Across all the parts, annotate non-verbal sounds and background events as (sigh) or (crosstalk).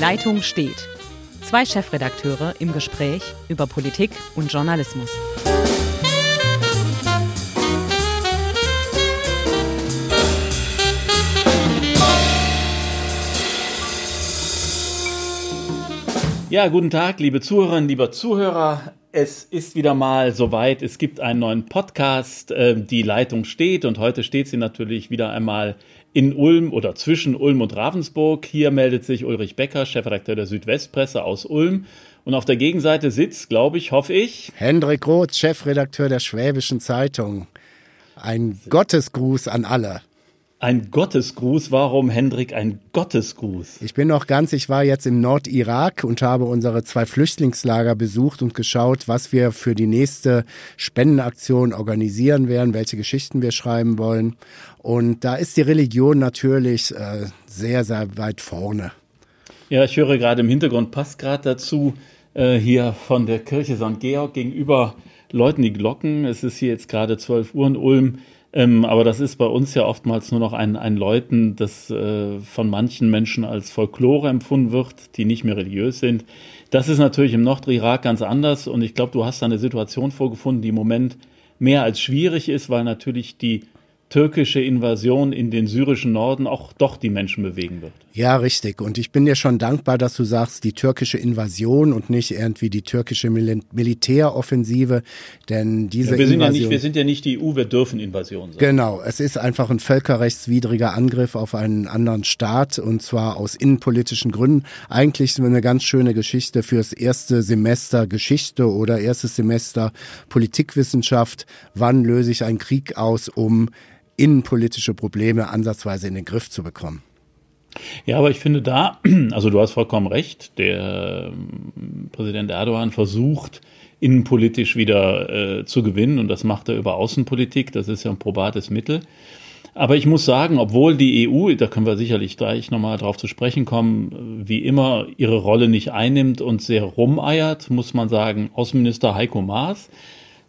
Leitung steht. Zwei Chefredakteure im Gespräch über Politik und Journalismus. Ja, guten Tag, liebe Zuhörerinnen, lieber Zuhörer. Es ist wieder mal soweit. Es gibt einen neuen Podcast. Äh, die Leitung steht und heute steht sie natürlich wieder einmal in Ulm oder zwischen Ulm und Ravensburg. Hier meldet sich Ulrich Becker, Chefredakteur der Südwestpresse aus Ulm. Und auf der Gegenseite sitzt, glaube ich, hoffe ich, Hendrik Roth, Chefredakteur der Schwäbischen Zeitung. Ein Gottesgruß an alle. Ein Gottesgruß. Warum, Hendrik, ein Gottesgruß? Ich bin noch ganz, ich war jetzt im Nordirak und habe unsere zwei Flüchtlingslager besucht und geschaut, was wir für die nächste Spendenaktion organisieren werden, welche Geschichten wir schreiben wollen. Und da ist die Religion natürlich äh, sehr, sehr weit vorne. Ja, ich höre gerade im Hintergrund, passt gerade dazu, äh, hier von der Kirche St. Georg gegenüber läuten die Glocken. Es ist hier jetzt gerade 12 Uhr in Ulm. Ähm, aber das ist bei uns ja oftmals nur noch ein, ein Läuten, das äh, von manchen Menschen als Folklore empfunden wird, die nicht mehr religiös sind. Das ist natürlich im Nordirak ganz anders und ich glaube, du hast da eine Situation vorgefunden, die im Moment mehr als schwierig ist, weil natürlich die türkische Invasion in den syrischen Norden auch doch die Menschen bewegen wird. Ja, richtig. Und ich bin dir schon dankbar, dass du sagst, die türkische Invasion und nicht irgendwie die türkische Mil Militäroffensive, denn diese ja, wir sind Invasion, ja nicht, wir sind ja nicht die EU, wir dürfen Invasion sein. Genau, es ist einfach ein völkerrechtswidriger Angriff auf einen anderen Staat und zwar aus innenpolitischen Gründen. Eigentlich eine ganz schöne Geschichte fürs erste Semester Geschichte oder erstes Semester Politikwissenschaft. Wann löse ich einen Krieg aus, um innenpolitische Probleme ansatzweise in den Griff zu bekommen. Ja, aber ich finde da, (clears throat) also du hast vollkommen recht, der ähm, Präsident Erdogan versucht, innenpolitisch wieder äh, zu gewinnen und das macht er über Außenpolitik, das ist ja ein probates Mittel. Aber ich muss sagen, obwohl die EU, da können wir sicherlich gleich nochmal drauf zu sprechen kommen, wie immer ihre Rolle nicht einnimmt und sehr rumeiert, muss man sagen, Außenminister Heiko Maas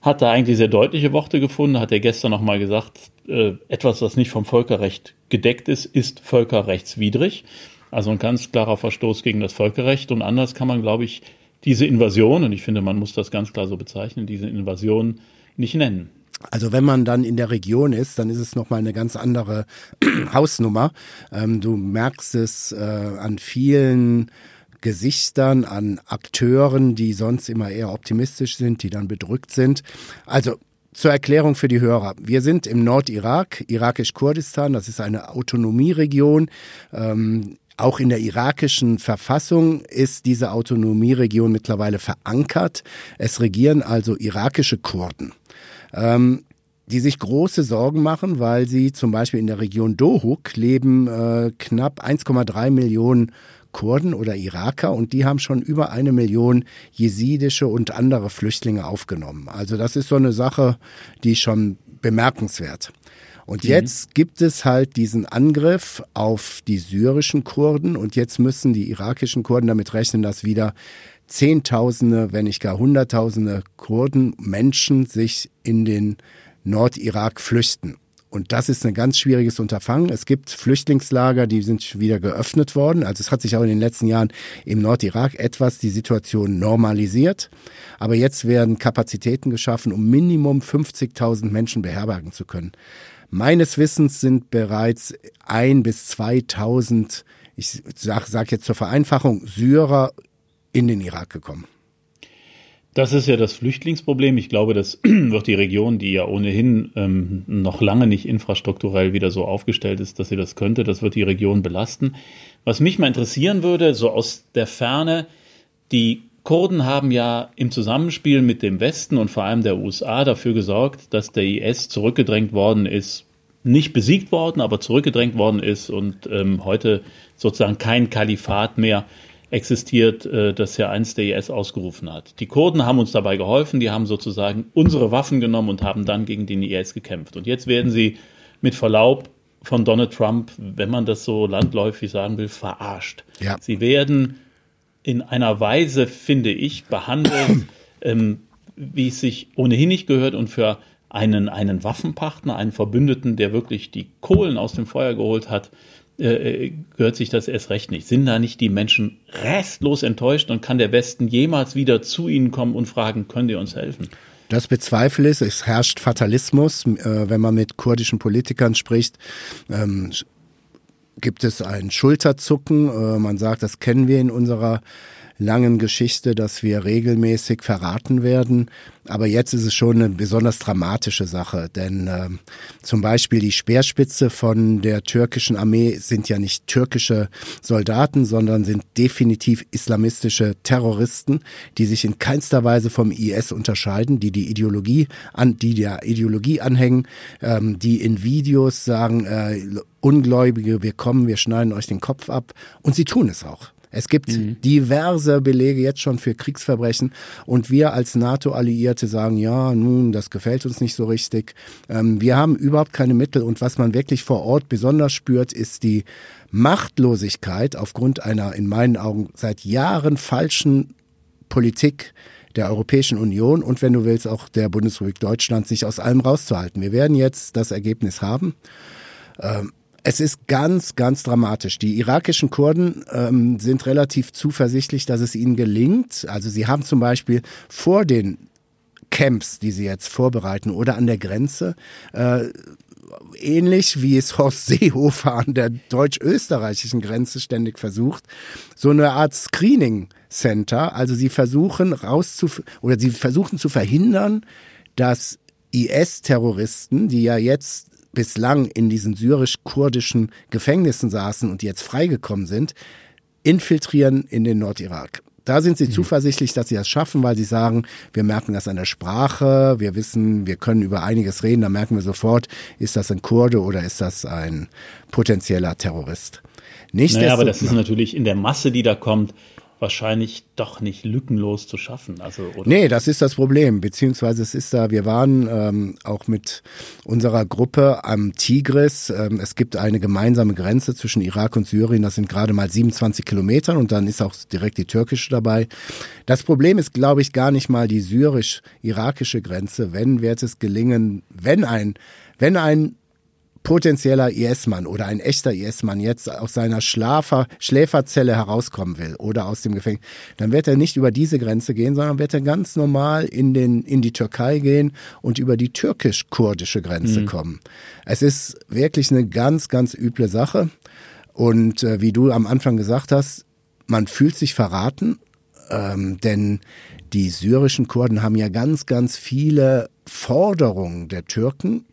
hat da eigentlich sehr deutliche Worte gefunden, hat er gestern nochmal gesagt, äh, etwas, was nicht vom Völkerrecht gedeckt ist, ist völkerrechtswidrig. Also ein ganz klarer Verstoß gegen das Völkerrecht. Und anders kann man, glaube ich, diese Invasion, und ich finde, man muss das ganz klar so bezeichnen, diese Invasion nicht nennen. Also wenn man dann in der Region ist, dann ist es nochmal eine ganz andere (clears throat) Hausnummer. Ähm, du merkst es äh, an vielen Gesichtern, an Akteuren, die sonst immer eher optimistisch sind, die dann bedrückt sind. Also zur Erklärung für die Hörer. Wir sind im Nordirak, irakisch-Kurdistan, das ist eine Autonomieregion. Ähm, auch in der irakischen Verfassung ist diese Autonomieregion mittlerweile verankert. Es regieren also irakische Kurden. Ähm, die sich große Sorgen machen, weil sie zum Beispiel in der Region Dohuk leben äh, knapp 1,3 Millionen Kurden oder Iraker und die haben schon über eine Million jesidische und andere Flüchtlinge aufgenommen. Also das ist so eine Sache, die schon bemerkenswert. Und mhm. jetzt gibt es halt diesen Angriff auf die syrischen Kurden und jetzt müssen die irakischen Kurden damit rechnen, dass wieder Zehntausende, wenn nicht gar Hunderttausende Kurden, Menschen sich in den Nordirak flüchten. Und das ist ein ganz schwieriges Unterfangen. Es gibt Flüchtlingslager, die sind wieder geöffnet worden. Also es hat sich auch in den letzten Jahren im Nordirak etwas die Situation normalisiert. Aber jetzt werden Kapazitäten geschaffen, um Minimum 50.000 Menschen beherbergen zu können. Meines Wissens sind bereits ein bis 2.000, ich sage sag jetzt zur Vereinfachung, Syrer in den Irak gekommen. Das ist ja das Flüchtlingsproblem. Ich glaube, das (clears throat) wird die Region, die ja ohnehin ähm, noch lange nicht infrastrukturell wieder so aufgestellt ist, dass sie das könnte, das wird die Region belasten. Was mich mal interessieren würde, so aus der Ferne, die Kurden haben ja im Zusammenspiel mit dem Westen und vor allem der USA dafür gesorgt, dass der IS zurückgedrängt worden ist, nicht besiegt worden, aber zurückgedrängt worden ist und ähm, heute sozusagen kein Kalifat mehr existiert, äh, das ja einst der IS ausgerufen hat. Die Kurden haben uns dabei geholfen, die haben sozusagen unsere Waffen genommen und haben dann gegen den IS gekämpft. Und jetzt werden sie mit Verlaub von Donald Trump, wenn man das so landläufig sagen will, verarscht. Ja. Sie werden in einer Weise, finde ich, behandelt, (clears throat) ähm, wie es sich ohnehin nicht gehört und für einen, einen Waffenpartner, einen Verbündeten, der wirklich die Kohlen aus dem Feuer geholt hat, äh, gehört sich das erst recht nicht. Sind da nicht die Menschen restlos enttäuscht und kann der Westen jemals wieder zu ihnen kommen und fragen, könnt ihr uns helfen? Das bezweifle ich. Es herrscht Fatalismus. Äh, wenn man mit kurdischen Politikern spricht, ähm, gibt es ein Schulterzucken. Äh, man sagt, das kennen wir in unserer langen Geschichte, dass wir regelmäßig verraten werden. Aber jetzt ist es schon eine besonders dramatische Sache, denn äh, zum Beispiel die Speerspitze von der türkischen Armee sind ja nicht türkische Soldaten, sondern sind definitiv islamistische Terroristen, die sich in keinster Weise vom IS unterscheiden, die die Ideologie an, die der Ideologie anhängen, ähm, die in Videos sagen, äh, Ungläubige, wir kommen, wir schneiden euch den Kopf ab und sie tun es auch. Es gibt mhm. diverse Belege jetzt schon für Kriegsverbrechen und wir als NATO-Alliierte sagen, ja, nun, das gefällt uns nicht so richtig. Ähm, wir haben überhaupt keine Mittel und was man wirklich vor Ort besonders spürt, ist die Machtlosigkeit aufgrund einer in meinen Augen seit Jahren falschen Politik der Europäischen Union und wenn du willst auch der Bundesrepublik Deutschland, sich aus allem rauszuhalten. Wir werden jetzt das Ergebnis haben. Ähm, es ist ganz, ganz dramatisch. Die irakischen Kurden ähm, sind relativ zuversichtlich, dass es ihnen gelingt. Also sie haben zum Beispiel vor den Camps, die sie jetzt vorbereiten oder an der Grenze, äh, ähnlich wie es Horst (laughs) Seehofer an der deutsch-österreichischen Grenze ständig versucht, so eine Art Screening Center. Also sie versuchen rauszuf oder sie versuchen zu verhindern, dass IS-Terroristen, die ja jetzt bislang in diesen syrisch-kurdischen Gefängnissen saßen und jetzt freigekommen sind, infiltrieren in den Nordirak. Da sind sie mhm. zuversichtlich, dass sie das schaffen, weil sie sagen, wir merken das an der Sprache, wir wissen, wir können über einiges reden, da merken wir sofort, ist das ein Kurde oder ist das ein potenzieller Terrorist. Nicht naja, aber das ist natürlich in der Masse, die da kommt, wahrscheinlich doch nicht lückenlos zu schaffen. Also, oder? Nee, das ist das Problem. Beziehungsweise es ist da, wir waren ähm, auch mit unserer Gruppe am Tigris. Ähm, es gibt eine gemeinsame Grenze zwischen Irak und Syrien. Das sind gerade mal 27 Kilometer und dann ist auch direkt die türkische dabei. Das Problem ist, glaube ich, gar nicht mal die syrisch-irakische Grenze. Wenn wird es gelingen, wenn ein wenn ein potenzieller IS-Mann oder ein echter IS-Mann jetzt aus seiner Schlafer, Schläferzelle herauskommen will oder aus dem Gefängnis, dann wird er nicht über diese Grenze gehen, sondern wird er ganz normal in, den, in die Türkei gehen und über die türkisch-kurdische Grenze mhm. kommen. Es ist wirklich eine ganz, ganz üble Sache. Und äh, wie du am Anfang gesagt hast, man fühlt sich verraten, ähm, denn die syrischen Kurden haben ja ganz, ganz viele Forderungen der Türken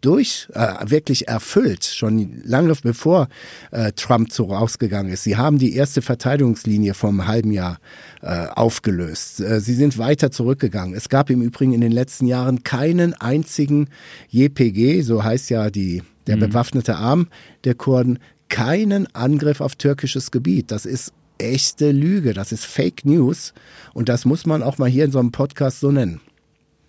durch, äh, wirklich erfüllt, schon lange bevor äh, Trump so rausgegangen ist. Sie haben die erste Verteidigungslinie vom halben Jahr äh, aufgelöst. Äh, sie sind weiter zurückgegangen. Es gab im Übrigen in den letzten Jahren keinen einzigen JPG, so heißt ja die, der mhm. bewaffnete Arm der Kurden, keinen Angriff auf türkisches Gebiet. Das ist echte Lüge, das ist Fake News und das muss man auch mal hier in so einem Podcast so nennen.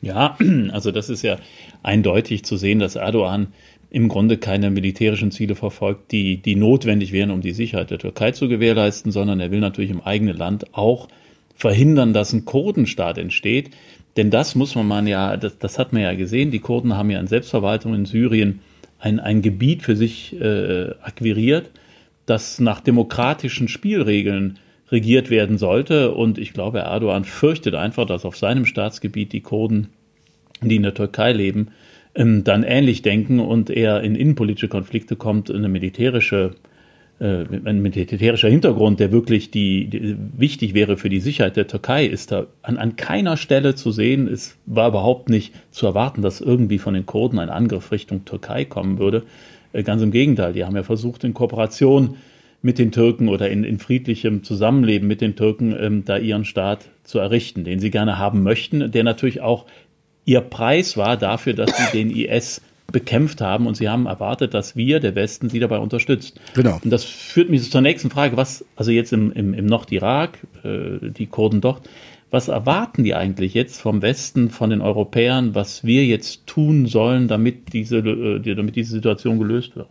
Ja, (clears throat) also das ist ja eindeutig zu sehen, dass Erdogan im Grunde keine militärischen Ziele verfolgt, die, die notwendig wären, um die Sicherheit der Türkei zu gewährleisten, sondern er will natürlich im eigenen Land auch verhindern, dass ein Kurdenstaat entsteht. Denn das muss man ja, das, das hat man ja gesehen, die Kurden haben ja in Selbstverwaltung in Syrien ein, ein Gebiet für sich äh, akquiriert, das nach demokratischen Spielregeln regiert werden sollte. Und ich glaube, Erdogan fürchtet einfach, dass auf seinem Staatsgebiet die Kurden, die in der Türkei leben, ähm, dann ähnlich denken und er in innenpolitische Konflikte kommt, eine militärische äh, ein militärischer Hintergrund, der wirklich die, die, wichtig wäre für die Sicherheit der Türkei, ist da an, an keiner Stelle zu sehen. Es war überhaupt nicht zu erwarten, dass irgendwie von den Kurden ein Angriff Richtung Türkei kommen würde. Äh, ganz im Gegenteil, die haben ja versucht, in Kooperation mit den Türken oder in, in friedlichem Zusammenleben mit den Türken ähm, da ihren Staat zu errichten, den sie gerne haben möchten, der natürlich auch ihr Preis war dafür, dass sie den IS bekämpft haben und sie haben erwartet, dass wir, der Westen, sie dabei unterstützt. Genau. Und das führt mich zur nächsten Frage, was, also jetzt im, im, im Nordirak, äh, die Kurden dort, was erwarten die eigentlich jetzt vom Westen, von den Europäern, was wir jetzt tun sollen, damit diese, äh, damit diese Situation gelöst wird?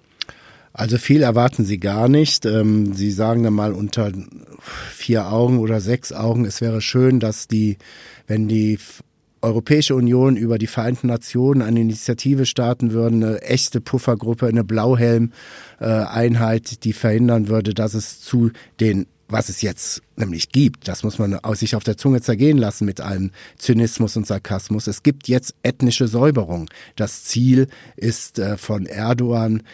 Also viel erwarten sie gar nicht. Ähm, sie sagen dann mal unter vier Augen oder sechs Augen, es wäre schön, dass die, wenn die Europäische Union über die Vereinten Nationen eine Initiative starten würden, eine echte Puffergruppe, eine Blauhelm-Einheit, die verhindern würde, dass es zu den was es jetzt nämlich gibt, das muss man sich auf der Zunge zergehen lassen mit allem Zynismus und Sarkasmus. Es gibt jetzt ethnische Säuberung. Das Ziel ist äh, von Erdogan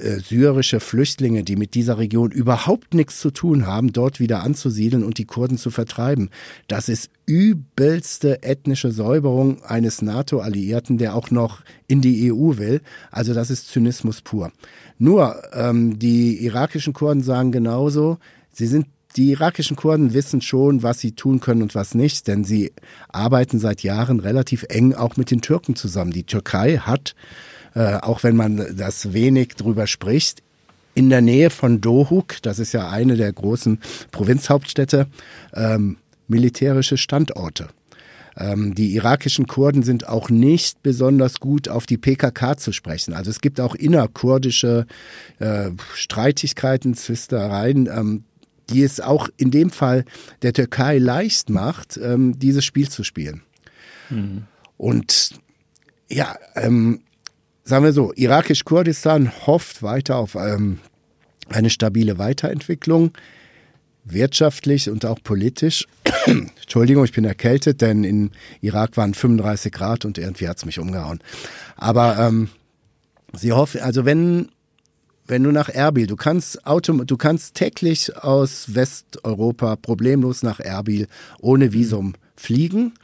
äh, syrische Flüchtlinge, die mit dieser Region überhaupt nichts zu tun haben, dort wieder anzusiedeln und die Kurden zu vertreiben. Das ist übelste ethnische Säuberung eines NATO-Alliierten, der auch noch in die EU will. Also das ist Zynismus pur. Nur ähm, die irakischen Kurden sagen genauso, sie sind die irakischen Kurden wissen schon, was sie tun können und was nicht, denn sie arbeiten seit Jahren relativ eng auch mit den Türken zusammen. Die Türkei hat äh, auch wenn man das wenig drüber spricht, in der Nähe von Dohuk, das ist ja eine der großen Provinzhauptstädte, ähm, militärische Standorte. Ähm, die irakischen Kurden sind auch nicht besonders gut auf die PKK zu sprechen. Also es gibt auch innerkurdische äh, Streitigkeiten, Zwistereien, ähm, die es auch in dem Fall der Türkei leicht macht, ähm, dieses Spiel zu spielen. Mhm. Und ja, ähm, sagen wir so, irakisch-Kurdistan hofft weiter auf ähm, eine stabile Weiterentwicklung, wirtschaftlich und auch politisch. (coughs) Entschuldigung, ich bin erkältet, denn in Irak waren 35 Grad und irgendwie hat's mich umgehauen. Aber ähm, sie hoffen, also wenn wenn du nach Erbil, du kannst Auto, du kannst täglich aus Westeuropa problemlos nach Erbil ohne Visum fliegen.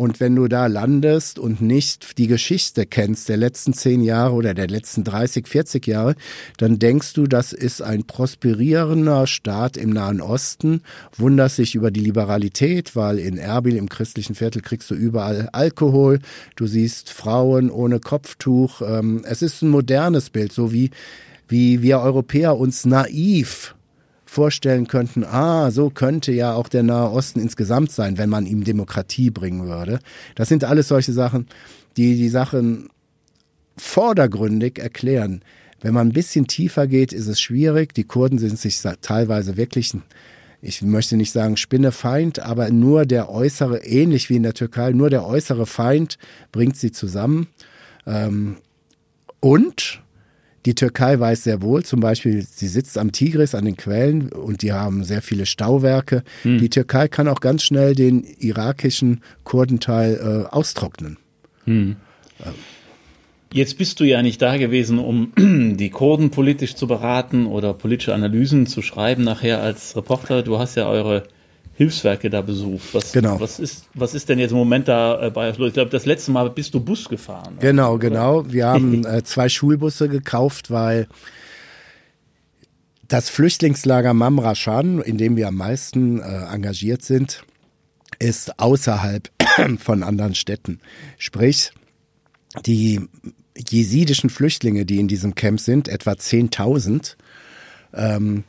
Und wenn du da landest und nicht die Geschichte kennst der letzten zehn Jahre oder der letzten 30, 40 Jahre, dann denkst du, das ist ein prosperierender Staat im Nahen Osten, wunderst sich über die Liberalität, weil in Erbil im christlichen Viertel kriegst du überall Alkohol, du siehst Frauen ohne Kopftuch. Ähm, es ist ein modernes Bild, so wie, wie wir Europäer uns naiv vorstellen könnten, ah, so könnte ja auch der Nahe Osten insgesamt sein, wenn man ihm Demokratie bringen würde. Das sind alles solche Sachen, die die Sachen vordergründig erklären. Wenn man ein bisschen tiefer geht, ist es schwierig. Die Kurden sind sich teilweise wirklich, ich möchte nicht sagen Spinnefeind, aber nur der äußere, ähnlich wie in der Türkei, nur der äußere Feind bringt sie zusammen. Ähm, und die Türkei weiß sehr wohl, zum Beispiel, sie sitzt am Tigris, an den Quellen und die haben sehr viele Stauwerke. Hm. Die Türkei kann auch ganz schnell den irakischen Kurdenteil äh, austrocknen. Hm. Jetzt bist du ja nicht da gewesen, um (clears throat) die Kurden politisch zu beraten oder politische Analysen zu schreiben nachher als Reporter. Du hast ja eure Hilfswerke da besucht. Was, genau. was, ist, was ist denn jetzt im Moment da äh, bei euch los? Ich glaube, das letzte Mal bist du Bus gefahren. Genau, oder? genau. Wir haben (laughs) äh, zwei Schulbusse gekauft, weil das Flüchtlingslager Mamrashan, in dem wir am meisten äh, engagiert sind, ist außerhalb (clears throat) von anderen Städten. Sprich, die jesidischen Flüchtlinge, die in diesem Camp sind, etwa 10.000, ähm,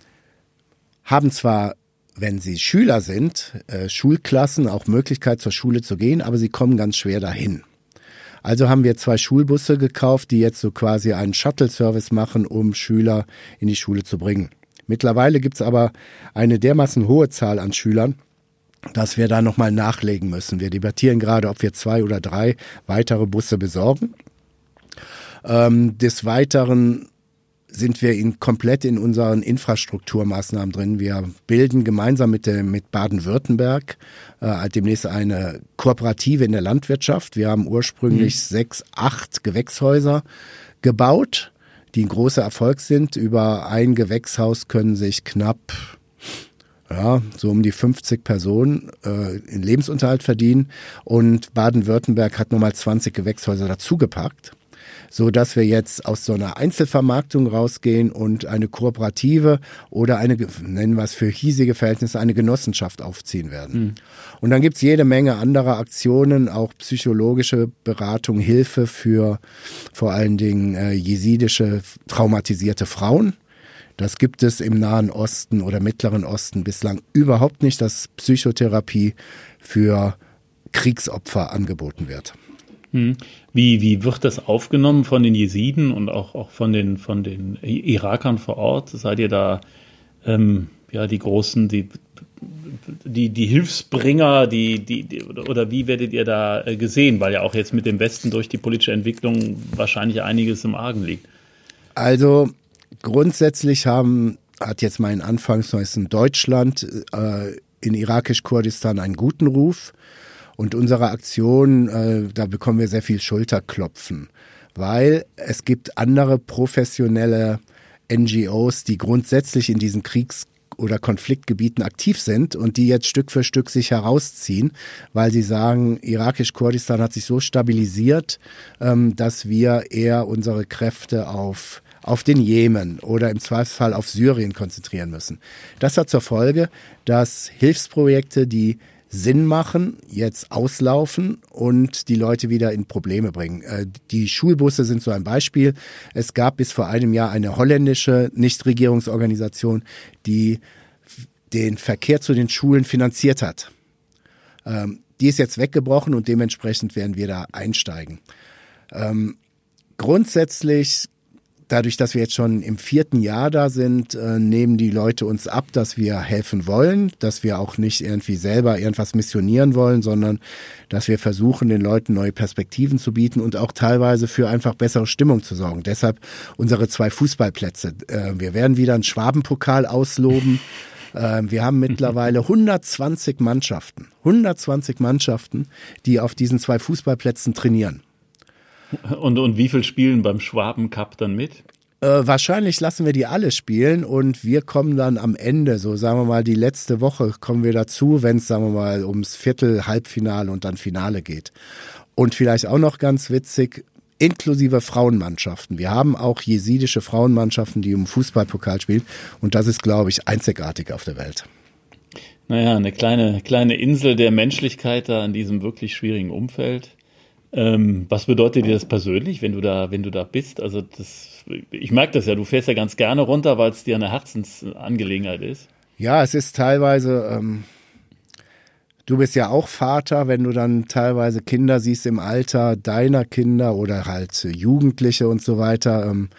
haben zwar wenn sie Schüler sind, äh, Schulklassen auch Möglichkeit zur Schule zu gehen, aber sie kommen ganz schwer dahin. Also haben wir zwei Schulbusse gekauft, die jetzt so quasi einen Shuttle-Service machen, um Schüler in die Schule zu bringen. Mittlerweile gibt's aber eine dermaßen hohe Zahl an Schülern, dass wir da nochmal nachlegen müssen. Wir debattieren gerade, ob wir zwei oder drei weitere Busse besorgen. Ähm, des Weiteren sind wir in, komplett in unseren Infrastrukturmaßnahmen drin. Wir bilden gemeinsam mit, der, mit Baden-Württemberg äh, demnächst eine Kooperative in der Landwirtschaft. Wir haben ursprünglich mhm. sechs, acht Gewächshäuser gebaut, die ein großer Erfolg sind. Über ein Gewächshaus können sich knapp ja, so um die 50 Personen äh, in Lebensunterhalt verdienen. Und Baden-Württemberg hat nochmal 20 Gewächshäuser dazugepackt so dass wir jetzt aus so einer Einzelvermarktung rausgehen und eine Kooperative oder eine, nennen wir es für hiesige Verhältnisse, eine Genossenschaft aufziehen werden. Mhm. Und dann gibt's jede Menge anderer Aktionen, auch psychologische Beratung, Hilfe für vor allen Dingen äh, jesidische traumatisierte Frauen. Das gibt es im Nahen Osten oder Mittleren Osten bislang überhaupt nicht, dass Psychotherapie für Kriegsopfer angeboten wird. Hm. Wie, wie wird das aufgenommen von den Jesiden und auch, auch von, den, von den Irakern vor Ort? Seid ihr da, ähm, ja, die großen, die, die, die Hilfsbringer, die, die, die, oder wie werdet ihr da äh, gesehen? Weil ja auch jetzt mit dem Westen durch die politische Entwicklung wahrscheinlich einiges im Argen liegt. Also grundsätzlich haben, hat jetzt mein Anfangsneus in Deutschland, äh, in irakisch-Kurdistan einen guten Ruf. Und unsere Aktion, äh, da bekommen wir sehr viel Schulterklopfen, weil es gibt andere professionelle NGOs, die grundsätzlich in diesen Kriegs- oder Konfliktgebieten aktiv sind und die jetzt Stück für Stück sich herausziehen, weil sie sagen, irakisch-Kurdistan hat sich so stabilisiert, ähm, dass wir eher unsere Kräfte auf auf den Jemen oder im Zweifelsfall auf Syrien konzentrieren müssen. Das hat zur Folge, dass Hilfsprojekte, die Sinn machen, jetzt auslaufen und die Leute wieder in Probleme bringen. Äh, die Schulbusse sind so ein Beispiel. Es gab bis vor einem Jahr eine holländische Nichtregierungsorganisation, die den Verkehr zu den Schulen finanziert hat. Ähm, die ist jetzt weggebrochen und dementsprechend werden wir da einsteigen. Ähm, grundsätzlich dadurch, dass wir jetzt schon im vierten Jahr da sind, äh, nehmen die Leute uns ab, dass wir helfen wollen, dass wir auch nicht irgendwie selber irgendwas missionieren wollen, sondern dass wir versuchen, den Leuten neue Perspektiven zu bieten und auch teilweise für einfach bessere Stimmung zu sorgen. Deshalb unsere zwei Fußballplätze. Äh, wir werden wieder einen Schwabenpokal ausloben. (laughs) Äh, wir haben mittlerweile 120 Mannschaften, 120 Mannschaften, die auf diesen zwei Fußballplätzen trainieren. Und, und wie viel spielen beim Schwaben Cup dann mit? Äh, wahrscheinlich lassen wir die alle spielen und wir kommen dann am Ende, so sagen wir mal, die letzte Woche kommen wir dazu, wenn es, sagen wir mal, ums Viertel, Halbfinale und dann Finale geht. Und vielleicht auch noch ganz witzig, inklusive Frauenmannschaften. Wir haben auch jesidische Frauenmannschaften, die im Fußballpokal spielen und das ist, glaube ich, einzigartig auf der Welt. Naja, eine kleine, kleine Insel der Menschlichkeit da in diesem wirklich schwierigen Umfeld. Ähm, was bedeutet dir das persönlich, wenn du da, wenn du da bist? Also das, ich merke das ja, du fährst ja ganz gerne runter, weil es dir eine Herzensangelegenheit ist. Ja, es ist teilweise, ähm, Du bist ja auch Vater, wenn du dann teilweise Kinder siehst im Alter deiner Kinder oder halt Jugendliche und so weiter. Ähm,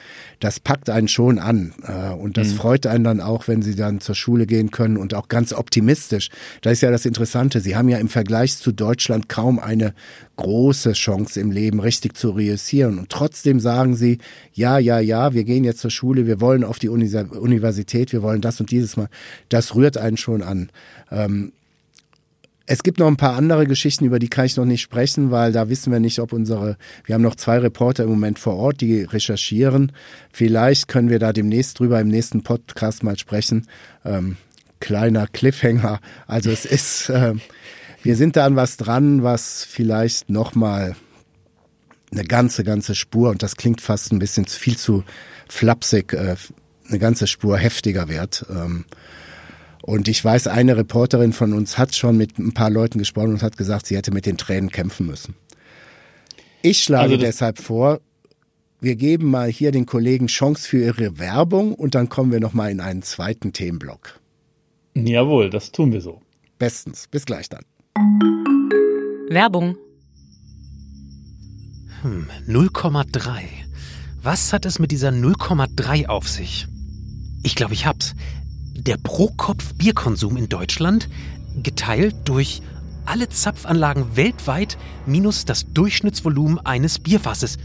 das packt einen schon an. Äh, und das mhm. freut einen dann auch, wenn sie dann zur Schule gehen können und auch ganz optimistisch. Das ist ja das Interessante. Sie haben ja im Vergleich zu Deutschland kaum eine große Chance im Leben richtig zu reüssieren. Und trotzdem sagen sie, ja, ja, ja, wir gehen jetzt zur Schule, wir wollen auf die Universität, wir wollen das und dieses Mal. Das rührt einen schon an. Es gibt noch ein paar andere Geschichten, über die kann ich noch nicht sprechen, weil da wissen wir nicht, ob unsere, wir haben noch zwei Reporter im Moment vor Ort, die recherchieren. Vielleicht können wir da demnächst drüber im nächsten Podcast mal sprechen. Ähm, kleiner Cliffhanger. Also es ist, äh, wir sind da an was dran, was vielleicht nochmal eine ganze, ganze Spur, und das klingt fast ein bisschen viel zu flapsig, äh, eine ganze Spur heftiger wird. Ähm, und ich weiß, eine Reporterin von uns hat schon mit ein paar Leuten gesprochen und hat gesagt, sie hätte mit den Tränen kämpfen müssen. Ich schlage also deshalb vor, wir geben mal hier den Kollegen Chance für ihre Werbung und dann kommen wir nochmal in einen zweiten Themenblock. Jawohl, das tun wir so. Bestens. Bis gleich dann. Werbung. Hm, 0,3. Was hat es mit dieser 0,3 auf sich? Ich glaube, ich hab's der Pro-Kopf-Bierkonsum in Deutschland geteilt durch alle Zapfanlagen weltweit minus das Durchschnittsvolumen eines Bierfasses.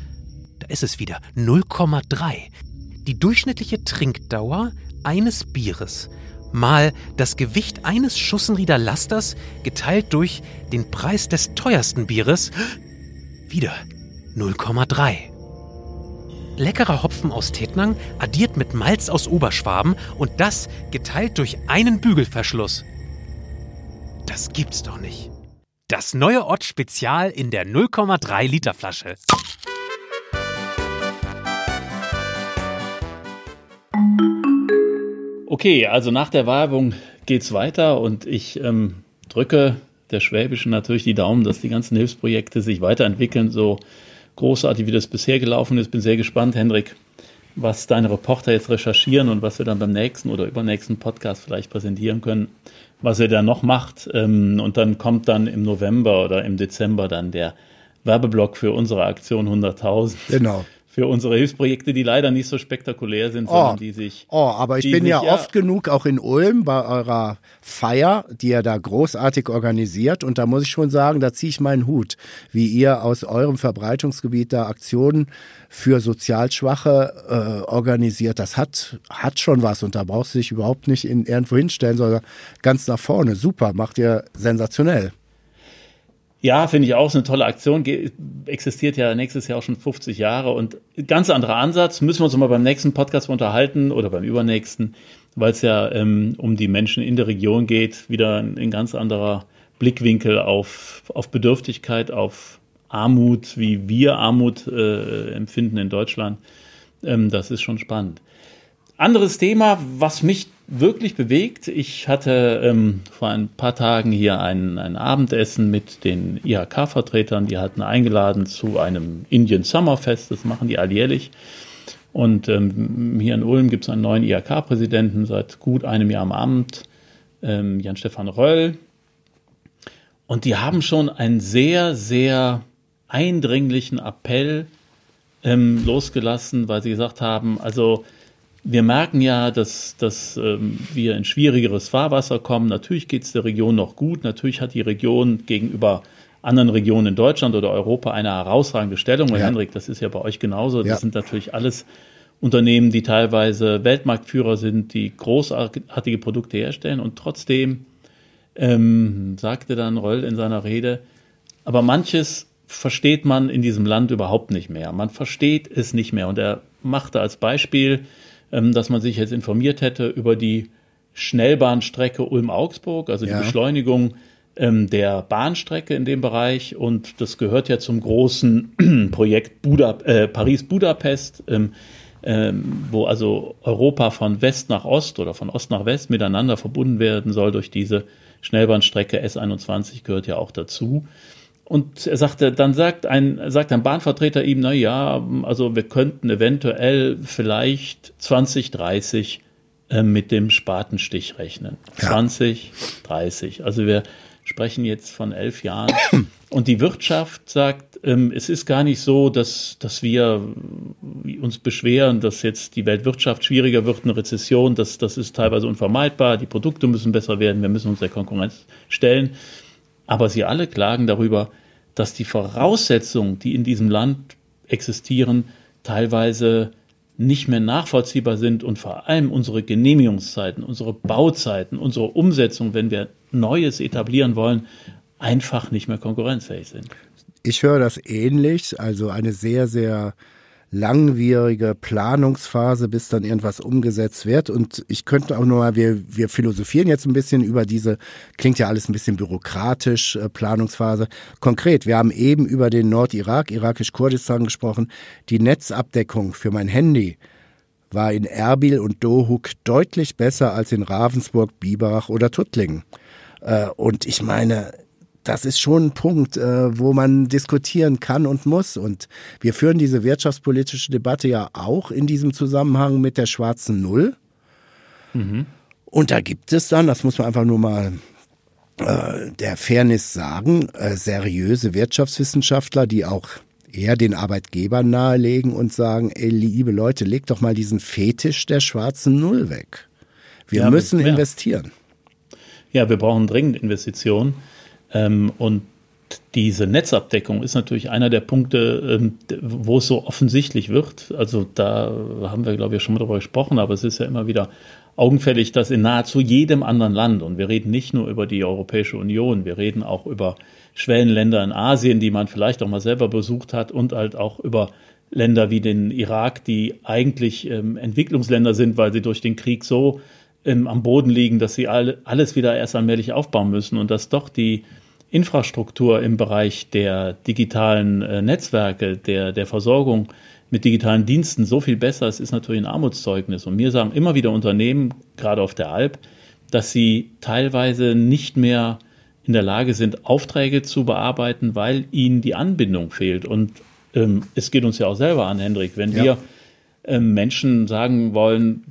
Da ist es wieder 0,3. Die durchschnittliche Trinkdauer eines Bieres mal das Gewicht eines Schussenrieder Lasters geteilt durch den Preis des teuersten Bieres wieder 0,3 leckerer Hopfen aus Tettnang, addiert mit Malz aus Oberschwaben und das geteilt durch einen Bügelverschluss. Das gibt's doch nicht. Das neue Ott Spezial in der 0,3 Liter Flasche. Okay, also nach der Werbung geht's weiter und ich ähm, drücke der Schwäbischen natürlich die Daumen, dass die ganzen Hilfsprojekte sich weiterentwickeln, so großartig, wie das bisher gelaufen ist. Bin sehr gespannt, Hendrik, was deine Reporter jetzt recherchieren und was wir dann beim nächsten oder übernächsten Podcast vielleicht präsentieren können, was er da noch macht. Ähm, und dann kommt dann im November oder im Dezember dann der Werbeblock für unsere Aktion 100.000. Genau. Für unsere Hilfsprojekte, die leider nicht so spektakulär sind, Oh. sondern die sich. Oh, aber ich bin ja sich, oft genug auch in Ulm bei eurer Feier, die ihr da großartig organisiert. Und da muss ich schon sagen, da ziehe ich meinen Hut, wie ihr aus eurem Verbreitungsgebiet da Aktionen für sozial Schwache äh, organisiert. Das hat, hat schon was und da brauchst du dich überhaupt nicht in irgendwo hinstellen, sondern ganz nach vorne. Super, macht ihr sensationell. Ja, finde ich auch, ist eine tolle Aktion. Ge existiert ja nächstes Jahr auch schon 50 Jahre und ganz anderer Ansatz. Müssen wir uns mal beim nächsten Podcast unterhalten oder beim übernächsten, weil es ja ähm, um die Menschen in der Region geht. Wieder ein, ein ganz anderer Blickwinkel auf, auf Bedürftigkeit, auf Armut, wie wir Armut äh, empfinden in Deutschland. Ähm, das ist schon spannend. Anderes Thema, was mich wirklich bewegt. Ich hatte ähm, vor ein paar Tagen hier ein, ein Abendessen mit den IHK-Vertretern. Die hatten eingeladen zu einem Indian Summerfest. Das machen die alljährlich. Und ähm, hier in Ulm gibt es einen neuen IHK-Präsidenten seit gut einem Jahr am Amt, ähm, Jan-Stefan Röll. Und die haben schon einen sehr, sehr eindringlichen Appell ähm, losgelassen, weil sie gesagt haben, also wir merken ja, dass, dass ähm, wir in schwierigeres Fahrwasser kommen. Natürlich geht es der Region noch gut. Natürlich hat die Region gegenüber anderen Regionen in Deutschland oder Europa eine herausragende Stellung. Und Ja. Henrik, das ist ja bei euch genauso. Das Ja. sind natürlich alles Unternehmen, die teilweise Weltmarktführer sind, die großartige Produkte herstellen. Und trotzdem ähm, sagte dann Röll in seiner Rede, aber manches versteht man in diesem Land überhaupt nicht mehr. Man versteht es nicht mehr. Und er machte als Beispiel, dass man sich jetzt informiert hätte über die Schnellbahnstrecke Ulm-Augsburg, also die Ja. Beschleunigung ähm, der Bahnstrecke in dem Bereich. Und das gehört ja zum großen (clears throat) Projekt Buda, äh, Paris-Budapest, ähm, ähm, wo also Europa von West nach Ost oder von Ost nach West miteinander verbunden werden soll durch diese Schnellbahnstrecke S21 gehört ja auch dazu. Und er sagte, dann sagt ein, sagt ein Bahnvertreter ihm, na ja, also wir könnten eventuell vielleicht 2030 äh, mit dem Spatenstich rechnen. Ja. 20, 30. Also wir sprechen jetzt von elf Jahren. (clears throat) Und die Wirtschaft sagt, ähm, es ist gar nicht so, dass, dass wir uns beschweren, dass jetzt die Weltwirtschaft schwieriger wird, eine Rezession, das, das ist teilweise unvermeidbar, die Produkte müssen besser werden, wir müssen uns der Konkurrenz stellen. Aber sie alle klagen darüber, dass die Voraussetzungen, die in diesem Land existieren, teilweise nicht mehr nachvollziehbar sind und vor allem unsere Genehmigungszeiten, unsere Bauzeiten, unsere Umsetzung, wenn wir Neues etablieren wollen, einfach nicht mehr konkurrenzfähig sind. Ich höre das ähnlich, also eine sehr, sehr langwierige Planungsphase, bis dann irgendwas umgesetzt wird. Und ich könnte auch nur mal, wir, wir philosophieren jetzt ein bisschen über diese, klingt ja alles ein bisschen bürokratisch, äh, Planungsphase. Konkret, wir haben eben über den Nordirak, irakisch-Kurdistan gesprochen. Die Netzabdeckung für mein Handy war in Erbil und Dohuk deutlich besser als in Ravensburg, Biberach oder Tuttlingen. Äh, und ich meine, das ist schon ein Punkt, äh, wo man diskutieren kann und muss. Und wir führen diese wirtschaftspolitische Debatte ja auch in diesem Zusammenhang mit der schwarzen Null. Und da gibt es dann, das muss man einfach nur mal äh, der Fairness sagen, äh, seriöse Wirtschaftswissenschaftler, die auch eher den Arbeitgebern nahelegen und sagen, ey, liebe Leute, legt doch mal diesen Fetisch der schwarzen Null weg. Wir Ja, müssen investieren. Ja, wir brauchen dringend Investitionen. Ähm, und diese Netzabdeckung ist natürlich einer der Punkte, ähm, wo es so offensichtlich wird. Also da haben wir, glaube ich, schon mal darüber gesprochen, aber es ist ja immer wieder augenfällig, dass in nahezu jedem anderen Land, und wir reden nicht nur über die Europäische Union, wir reden auch über Schwellenländer in Asien, die man vielleicht auch mal selber besucht hat, und halt auch über Länder wie den Irak, die eigentlich ähm, Entwicklungsländer sind, weil sie durch den Krieg so ähm, am Boden liegen, dass sie alle, alles wieder erst allmählich aufbauen müssen und dass doch die Infrastruktur im Bereich der digitalen äh, Netzwerke, der, der Versorgung mit digitalen Diensten so viel besser ist, ist natürlich ein Armutszeugnis. Und mir sagen immer wieder Unternehmen, gerade auf der Alp, dass sie teilweise nicht mehr in der Lage sind, Aufträge zu bearbeiten, weil ihnen die Anbindung fehlt. Und ähm, es geht uns ja auch selber an, Hendrik, wenn Ja. wir ähm, Menschen sagen wollen,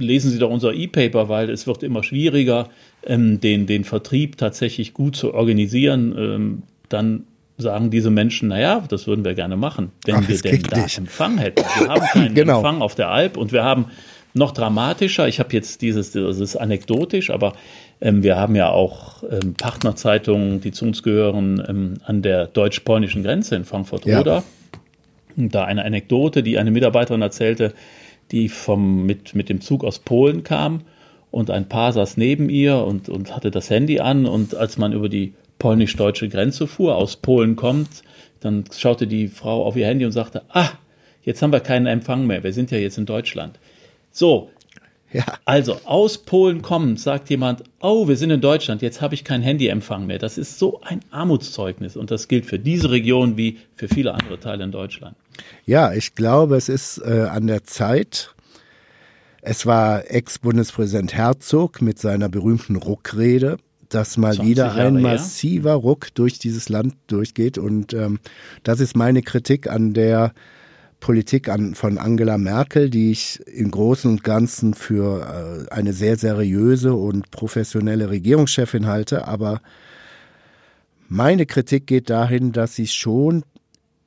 lesen Sie doch unser E-Paper, weil es wird immer schwieriger, ähm, den, den Vertrieb tatsächlich gut zu organisieren, ähm, dann sagen diese Menschen, naja, das würden wir gerne machen, wenn Ach, wir denn da nicht. Empfang hätten. Wir haben (laughs) keinen Genau. Empfang auf der Alp und wir haben noch dramatischer, ich habe jetzt dieses, das ist anekdotisch, aber ähm, wir haben ja auch ähm, Partnerzeitungen, die zu uns gehören, ähm, an der deutsch-polnischen Grenze in Ja. Frankfurt-Oder. Und Da eine Anekdote, die eine Mitarbeiterin erzählte, die vom, mit, mit dem Zug aus Polen kam und ein Paar saß neben ihr und, und hatte das Handy an und als man über die polnisch-deutsche Grenze fuhr, aus Polen kommt, dann schaute die Frau auf ihr Handy und sagte, ah, jetzt haben wir keinen Empfang mehr, wir sind ja jetzt in Deutschland. So, Ja, also aus Polen kommend sagt jemand, oh, wir sind in Deutschland, jetzt habe ich keinen Handyempfang mehr. Das ist so ein Armutszeugnis und das gilt für diese Region wie für viele andere Teile in Deutschland. Ja, ich glaube, es ist äh, an der Zeit. Es war Ex-Bundespräsident Herzog mit seiner berühmten Ruckrede, dass mal 20 wieder Jahre ein massiver Ruck durch dieses Land durchgeht. Und ähm, das ist meine Kritik an der Politik an, von Angela Merkel, die ich im Großen und Ganzen für äh, eine sehr seriöse und professionelle Regierungschefin halte. Aber meine Kritik geht dahin, dass sie schon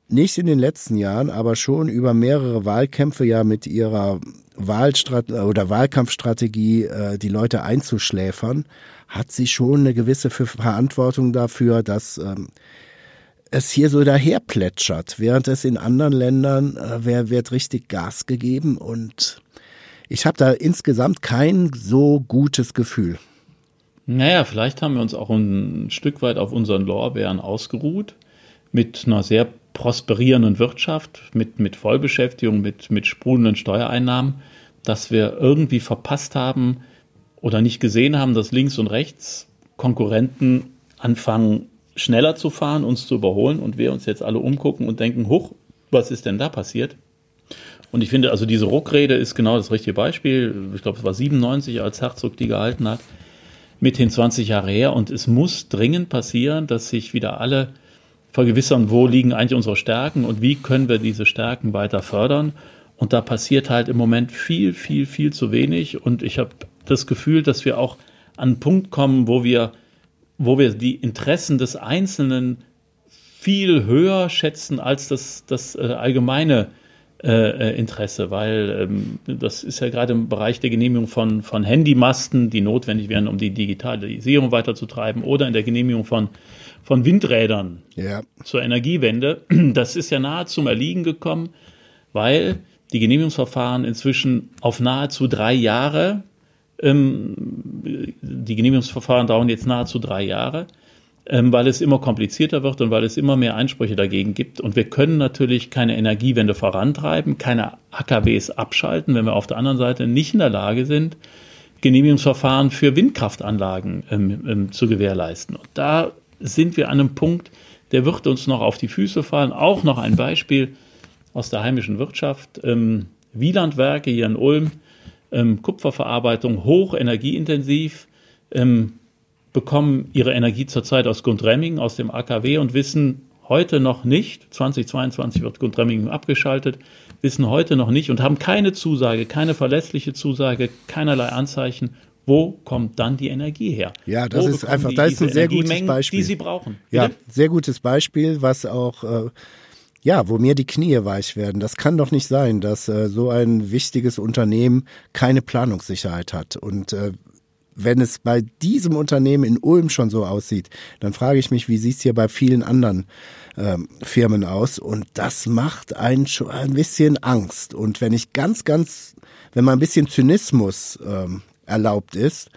nicht in den letzten Jahren, aber schon über mehrere Wahlkämpfe ja mit ihrer Wahlstrat oder Wahlkampfstrategie äh, die Leute einzuschläfern, hat sie schon eine gewisse Ver- Verantwortung dafür, dass ähm, es hier so daher plätschert, während es in anderen Ländern äh, wer- wird richtig Gas gegeben und ich habe da insgesamt kein so gutes Gefühl. Naja, vielleicht haben wir uns auch ein Stück weit auf unseren Lorbeeren ausgeruht, mit einer sehr prosperierenden Wirtschaft, mit, mit Vollbeschäftigung, mit, mit sprudelnden Steuereinnahmen, dass wir irgendwie verpasst haben oder nicht gesehen haben, dass links und rechts Konkurrenten anfangen, schneller zu fahren, uns zu überholen und wir uns jetzt alle umgucken und denken, huch, was ist denn da passiert? Und ich finde, also diese Ruckrede ist genau das richtige Beispiel. Ich glaube, es war 97, als Herzog die gehalten hat mithin 20 Jahre her und es muss dringend passieren, dass sich wieder alle vergewissern, wo liegen eigentlich unsere Stärken und wie können wir diese Stärken weiter fördern. Und da passiert halt im Moment viel, viel, viel zu wenig. Und ich habe das Gefühl, dass wir auch an einen Punkt kommen, wo wir, wo wir die Interessen des Einzelnen viel höher schätzen als das, das äh, allgemeine äh, äh, Interesse, weil ähm, das ist ja gerade im Bereich der Genehmigung von, von Handymasten, die notwendig wären, um die Digitalisierung weiterzutreiben, oder in der Genehmigung von, von Windrädern Ja, zur Energiewende. (clears throat) Das ist ja nahe zum Erliegen gekommen, weil die Genehmigungsverfahren inzwischen auf nahezu drei Jahre, ähm, die Genehmigungsverfahren dauern jetzt nahezu drei Jahre, ähm, weil es immer komplizierter wird und weil es immer mehr Einsprüche dagegen gibt. Und wir können natürlich keine Energiewende vorantreiben, keine AKWs abschalten, wenn wir auf der anderen Seite nicht in der Lage sind, Genehmigungsverfahren für Windkraftanlagen ähm, ähm, zu gewährleisten. Und da sind wir an einem Punkt, der wird uns noch auf die Füße fallen. Auch noch ein Beispiel aus der heimischen Wirtschaft. Ähm, Wielandwerke hier in Ulm, ähm, Kupferverarbeitung, hoch energieintensiv, ähm, bekommen ihre Energie zurzeit aus Gundremmingen, aus dem AKW und wissen heute noch nicht, 2022 wird Gundremmingen abgeschaltet, wissen heute noch nicht und haben keine Zusage, keine verlässliche Zusage, keinerlei Anzeichen, wo kommt dann die Energie her? Ja, das Wo ist einfach- die das ist ein sehr gutes Beispiel. Die sie brauchen. Ja, Bitte? sehr gutes Beispiel, was auch, äh, ja, wo mir die Knie weich werden. Das kann doch nicht sein, dass äh, so ein wichtiges Unternehmen keine Planungssicherheit hat. Und äh, wenn es bei diesem Unternehmen in Ulm schon so aussieht, dann frage ich mich, wie sieht es hier bei vielen anderen ähm, Firmen aus? Und das macht einen schon ein bisschen Angst. Und wenn ich ganz, ganz, wenn mal ein bisschen Zynismus ähm, erlaubt ist,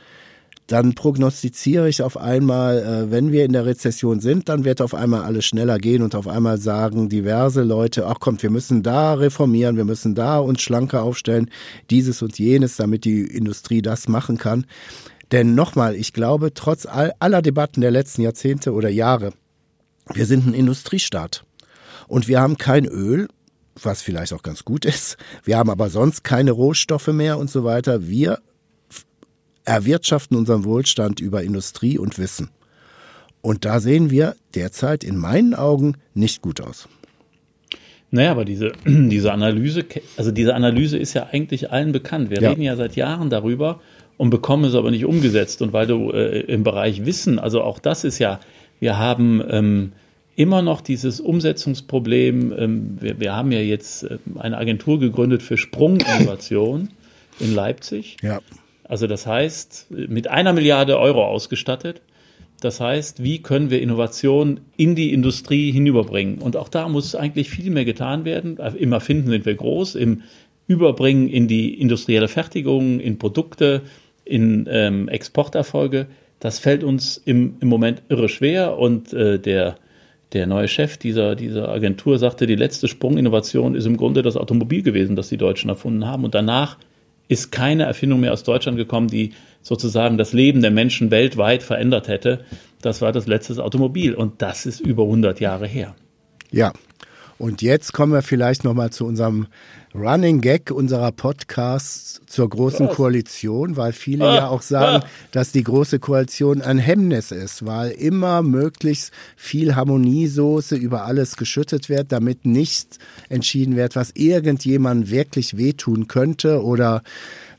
dann prognostiziere ich auf einmal, äh, wenn wir in der Rezession sind, dann wird auf einmal alles schneller gehen und auf einmal sagen diverse Leute, ach kommt, wir müssen da reformieren, wir müssen da uns schlanker aufstellen, dieses und jenes, damit die Industrie das machen kann. Denn nochmal, ich glaube, trotz all, aller Debatten der letzten Jahrzehnte oder Jahre, wir sind ein Industriestaat und wir haben kein Öl, was vielleicht auch ganz gut ist. Wir haben aber sonst keine Rohstoffe mehr und so weiter. Wir erwirtschaften unseren Wohlstand über Industrie und Wissen. Und da sehen wir derzeit in meinen Augen nicht gut aus. Naja, aber diese, (clears throat) diese Analyse, also diese Analyse ist ja eigentlich allen bekannt. Wir Ja. reden ja seit Jahren darüber und bekommen es aber nicht umgesetzt. Und weil du äh, im Bereich Wissen, also auch das ist ja, wir haben ähm, immer noch dieses Umsetzungsproblem. Ähm, wir, wir, haben ja jetzt ähm, eine Agentur gegründet für Sprunginnovation in Leipzig. Ja. Also das heißt, mit einer Milliarde Euro ausgestattet. Das heißt, wie können wir Innovation in die Industrie hinüberbringen? Und auch da muss eigentlich viel mehr getan werden. Im Erfinden sind wir groß, im Überbringen in die industrielle Fertigung, in Produkte, in ähm, Exporterfolge. Das fällt uns im, im Moment irre schwer und äh, der, der neue Chef dieser, dieser Agentur sagte, die letzte Sprunginnovation ist im Grunde das Automobil gewesen, das die Deutschen erfunden haben. Und danach ist keine Erfindung mehr aus Deutschland gekommen, die sozusagen das Leben der Menschen weltweit verändert hätte. Das war das letzte Automobil und das ist über 100 Jahre her. Ja, und jetzt kommen wir vielleicht nochmal zu unserem Running Gag unserer Podcasts zur Großen Was? Koalition, weil viele ah, ja auch sagen, ah. dass die Große Koalition ein Hemmnis ist, weil immer möglichst viel Harmoniesoße über alles geschüttet wird, damit nichts entschieden wird, was irgendjemand wirklich wehtun könnte oder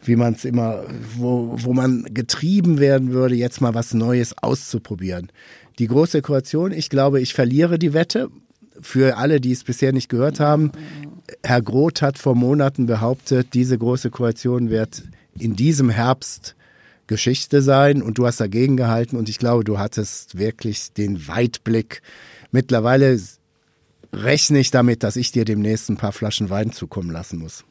wie man es immer, wo, wo man getrieben werden würde, jetzt mal was Neues auszuprobieren. Die Große Koalition, ich glaube, ich verliere die Wette, für alle, die es bisher nicht gehört haben, Herr Groth hat vor Monaten behauptet, diese große Koalition wird in diesem Herbst Geschichte sein und du hast dagegen gehalten und ich glaube, du hattest wirklich den Weitblick. Mittlerweile rechne ich damit, dass ich dir demnächst ein paar Flaschen Wein zukommen lassen muss.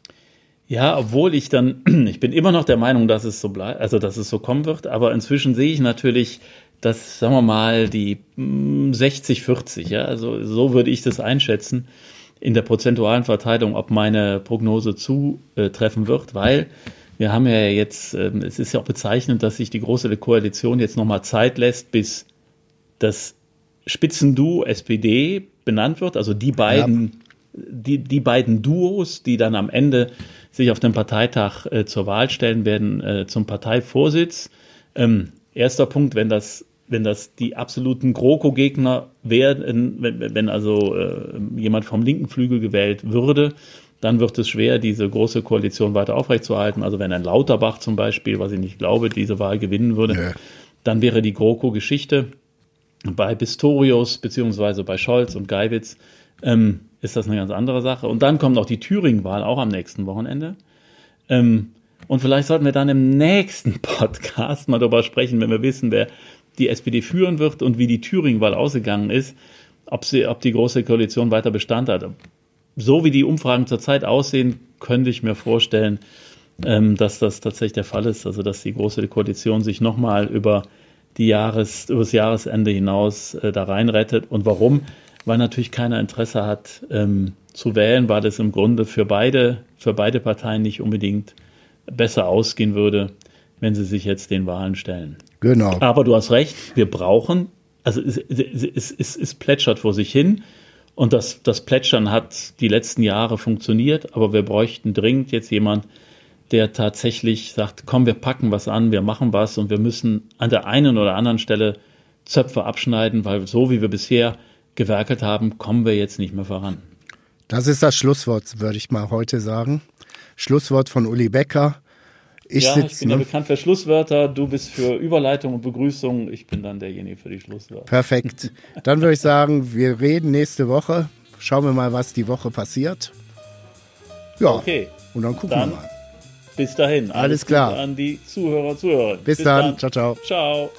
Ja, obwohl ich dann, (clears throat) ich bin immer noch der Meinung, dass es so bleibt, also dass es so kommen wird, aber inzwischen sehe ich natürlich dass, sagen wir mal, die 60, hm, 40, ja, also so würde ich das einschätzen in der prozentualen Verteilung, ob meine Prognose zutreffen wird, weil wir haben ja jetzt, ähm, es ist ja auch bezeichnend, dass sich die Große Koalition jetzt nochmal Zeit lässt, bis das Spitzenduo SPD benannt wird, also die beiden, ja. die, die beiden Duos, die dann am Ende sich auf dem Parteitag äh, zur Wahl stellen werden, äh, zum Parteivorsitz. Ähm, erster Punkt, wenn das wenn das die absoluten GroKo-Gegner wären, wenn, wenn also äh, jemand vom linken Flügel gewählt würde, dann wird es schwer, diese große Koalition weiter aufrechtzuerhalten. Also wenn ein Lauterbach zum Beispiel, was ich nicht glaube, diese Wahl gewinnen würde, ja. dann wäre die GroKo-Geschichte bei Pistorius beziehungsweise bei Scholz und Geiwitz ähm, ist das eine ganz andere Sache. Und dann kommt noch die Thüringen-Wahl auch am nächsten Wochenende. Ähm, und vielleicht sollten wir dann im nächsten (laughs) Podcast mal darüber sprechen, wenn wir wissen, wer die SPD führen wird und wie die Thüringen-Wahl ausgegangen ist, ob, sie, ob die Große Koalition weiter Bestand hat. So wie die Umfragen zurzeit aussehen, könnte ich mir vorstellen, ähm, dass das tatsächlich der Fall ist. Also dass die Große Koalition sich nochmal über die Jahres, über das Jahresende hinaus äh, da reinrettet. Und warum? Weil natürlich keiner Interesse hat ähm, zu wählen, weil es im Grunde für beide, für beide Parteien nicht unbedingt besser ausgehen würde, wenn sie sich jetzt den Wahlen stellen. Genau. Aber du hast recht, wir brauchen, also es, es, es, es plätschert vor sich hin und das, das Plätschern hat die letzten Jahre funktioniert, aber wir bräuchten dringend jetzt jemand, der tatsächlich sagt, komm, wir packen was an, wir machen was und wir müssen an der einen oder anderen Stelle Zöpfe abschneiden, weil so wie wir bisher gewerkelt haben, kommen wir jetzt nicht mehr voran. Das ist das Schlusswort, würde ich mal heute sagen. Schlusswort von Uli Becker. Ich, ja, sitz, ich bin ne? ja bekannt für Schlusswörter, du bist für Überleitung und Begrüßung, ich bin dann derjenige für die Schlusswörter. Perfekt. Dann würde ich sagen, wir reden nächste Woche. Schauen wir mal, was die Woche passiert. Ja. Okay. Und dann gucken dann wir mal. Bis dahin. Alles, Alles klar. An die Zuhörer, Zuhörer. Bis, bis dann. dann. Ciao, ciao. Ciao.